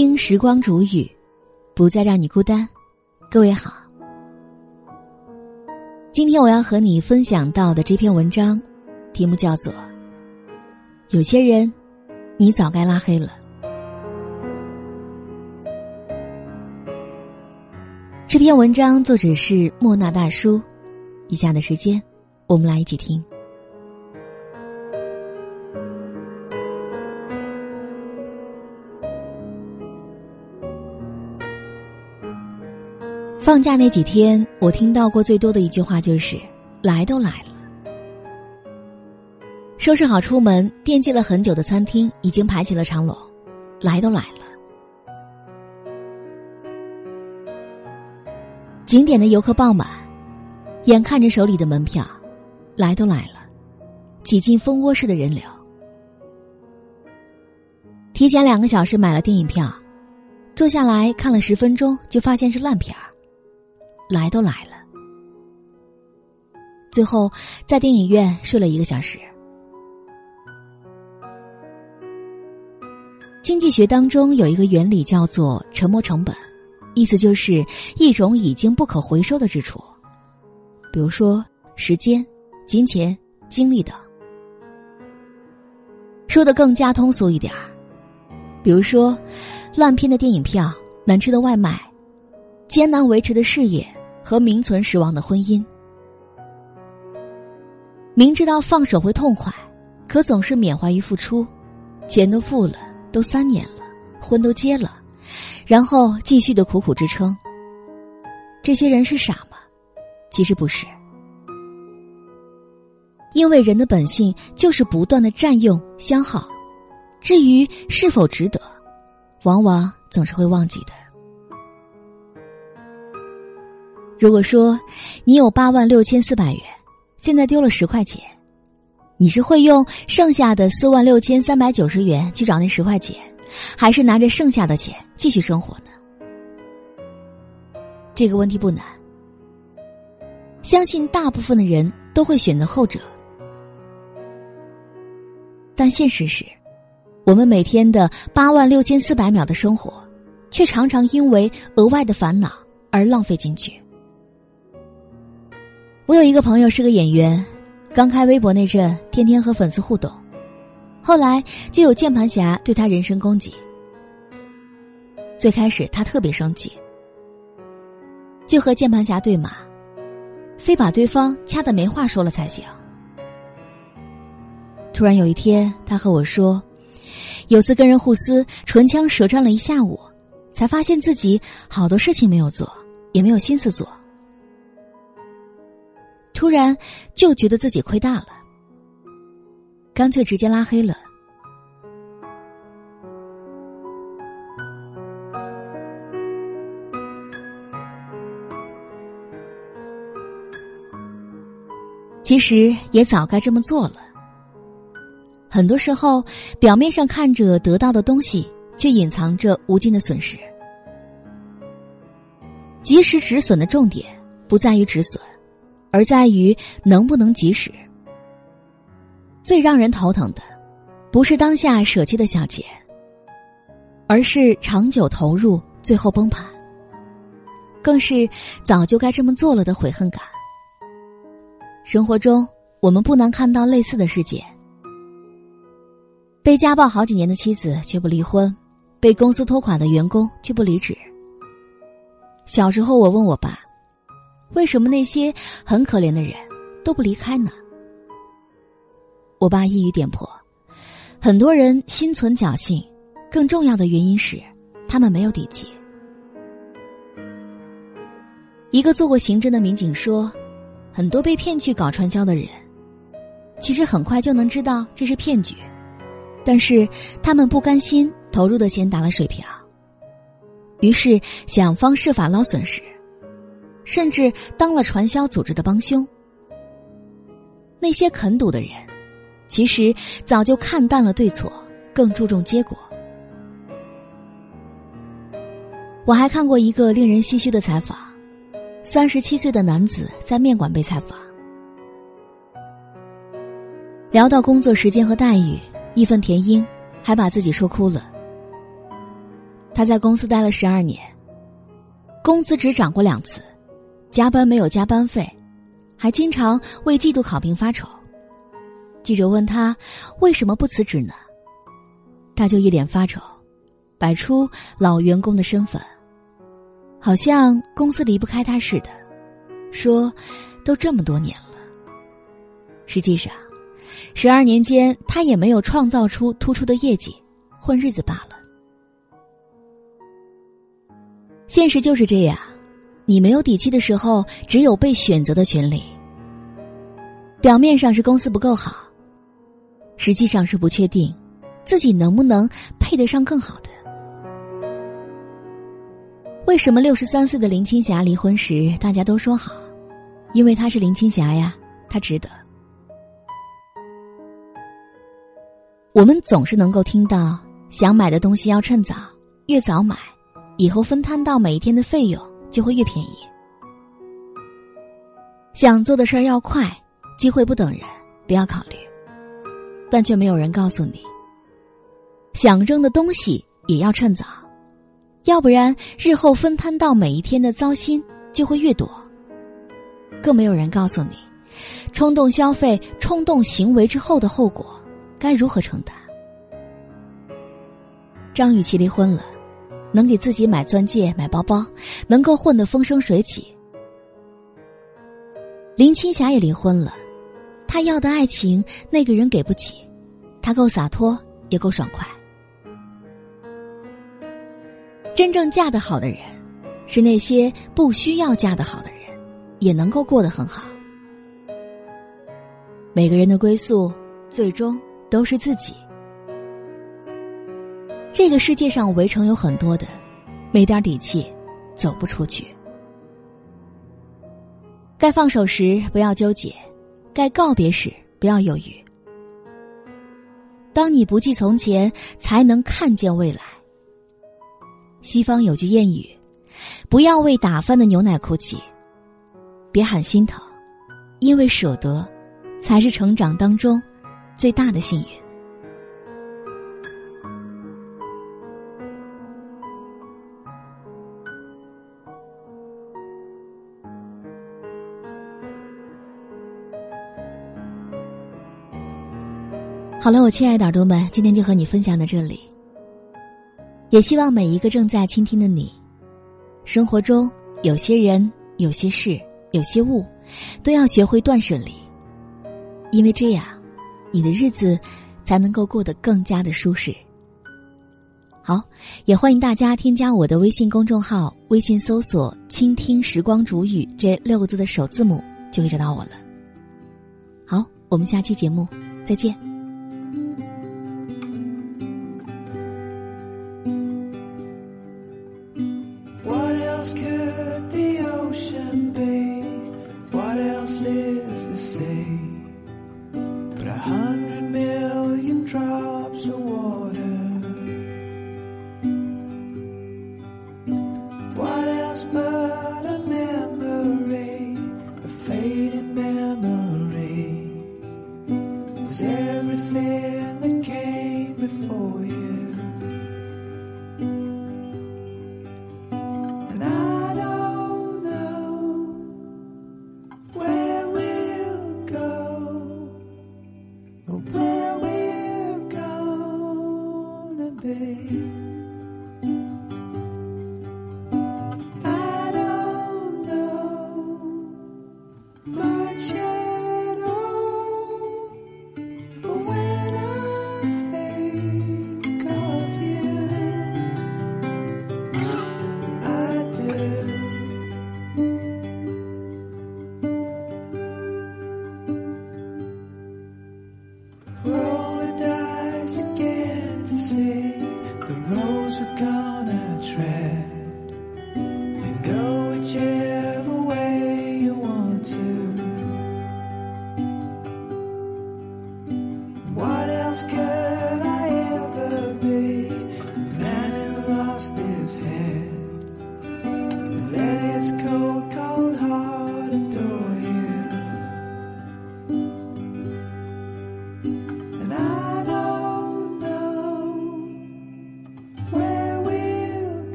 听时光煮雨，不再让你孤单。各位好，今天我要和你分享到的这篇文章，题目叫做《有些人，你早该拉黑了》。这篇文章作者是莫那大叔。以下的时间，我们来一起听。放假那几天，我听到过最多的一句话就是“来都来了”。收拾好出门，惦记了很久的餐厅已经排起了长龙，来都来了。景点的游客爆满，眼看着手里的门票，来都来了，挤进蜂窝式的人流。提前两个小时买了电影票，坐下来看了十分钟，就发现是烂片儿。来都来了，最后在电影院睡了一个小时。经济学当中有一个原理叫做“沉没成本”，意思就是一种已经不可回收的支出，比如说时间、金钱、精力等。说的更加通俗一点儿，比如说烂片的电影票、难吃的外卖、艰难维持的事业。和名存实亡的婚姻，明知道放手会痛快，可总是缅怀于付出，钱都付了，都三年了，婚都结了，然后继续的苦苦支撑。这些人是傻吗？其实不是，因为人的本性就是不断的占用消耗，至于是否值得，往往总是会忘记的。如果说你有八万六千四百元，现在丢了十块钱，你是会用剩下的四万六千三百九十元去找那十块钱，还是拿着剩下的钱继续生活呢？这个问题不难，相信大部分的人都会选择后者。但现实是，我们每天的八万六千四百秒的生活，却常常因为额外的烦恼而浪费进去。我有一个朋友是个演员，刚开微博那阵，天天和粉丝互动，后来就有键盘侠对他人身攻击。最开始他特别生气，就和键盘侠对骂，非把对方掐的没话说了才行。突然有一天，他和我说，有次跟人互撕，唇枪舌战了一下午，才发现自己好多事情没有做，也没有心思做。突然就觉得自己亏大了，干脆直接拉黑了。其实也早该这么做了。很多时候，表面上看着得到的东西，却隐藏着无尽的损失。及时止损的重点不在于止损。而在于能不能及时。最让人头疼的，不是当下舍弃的小钱，而是长久投入最后崩盘，更是早就该这么做了的悔恨感。生活中，我们不难看到类似的事件：被家暴好几年的妻子却不离婚，被公司拖垮的员工却不离职。小时候，我问我爸。为什么那些很可怜的人都不离开呢？我爸一语点破：很多人心存侥幸，更重要的原因是他们没有底气。一个做过刑侦的民警说，很多被骗去搞传销的人，其实很快就能知道这是骗局，但是他们不甘心投入的钱打了水漂，于是想方设法捞损失。甚至当了传销组织的帮凶。那些肯赌的人，其实早就看淡了对错，更注重结果。我还看过一个令人唏嘘的采访：三十七岁的男子在面馆被采访，聊到工作时间和待遇，义愤填膺，还把自己说哭了。他在公司待了十二年，工资只涨过两次，加班没有加班费，还经常为季度考评发愁。记者问他为什么不辞职呢？他就一脸发愁，摆出老员工的身份，好像公司离不开他似的，说都这么多年了。实际上，十二年间他也没有创造出突出的业绩，混日子罢了。现实就是这样，你没有底气的时候，只有被选择的权利。表面上是公司不够好，实际上是不确定自己能不能配得上更好的。为什么六十三岁的林青霞离婚时大家都说好？因为她是林青霞呀，她值得。我们总是能够听到，想买的东西要趁早，越早买。以后分摊到每一天的费用就会越便宜。想做的事儿要快，机会不等人，不要考虑。但却没有人告诉你，想扔的东西也要趁早，要不然日后分摊到每一天的糟心就会越多。更没有人告诉你，冲动消费、冲动行为之后的后果该如何承担。张雨绮离婚了。能给自己买钻戒、买包包，能够混得风生水起。林青霞也离婚了，她要的爱情那个人给不起，她够洒脱，也够爽快。真正嫁得好的人，是那些不需要嫁得好的人，也能够过得很好。每个人的归宿，最终都是自己。这个世界上围城有很多的，没点底气，走不出去。该放手时不要纠结，该告别时不要犹豫。当你不计从前，才能看见未来。西方有句谚语：“不要为打翻的牛奶哭泣，别喊心疼，因为舍得，才是成长当中最大的幸运。”好了，我亲爱的耳朵们，今天就和你分享到这里。也希望每一个正在倾听的你，生活中有些人、有些事、有些物，都要学会断舍离，因为这样，你的日子才能够过得更加的舒适。好，也欢迎大家添加我的微信公众号，微信搜索“倾听时光煮雨”这六个字的首字母，就会找到我了。好，我们下期节目再见。try.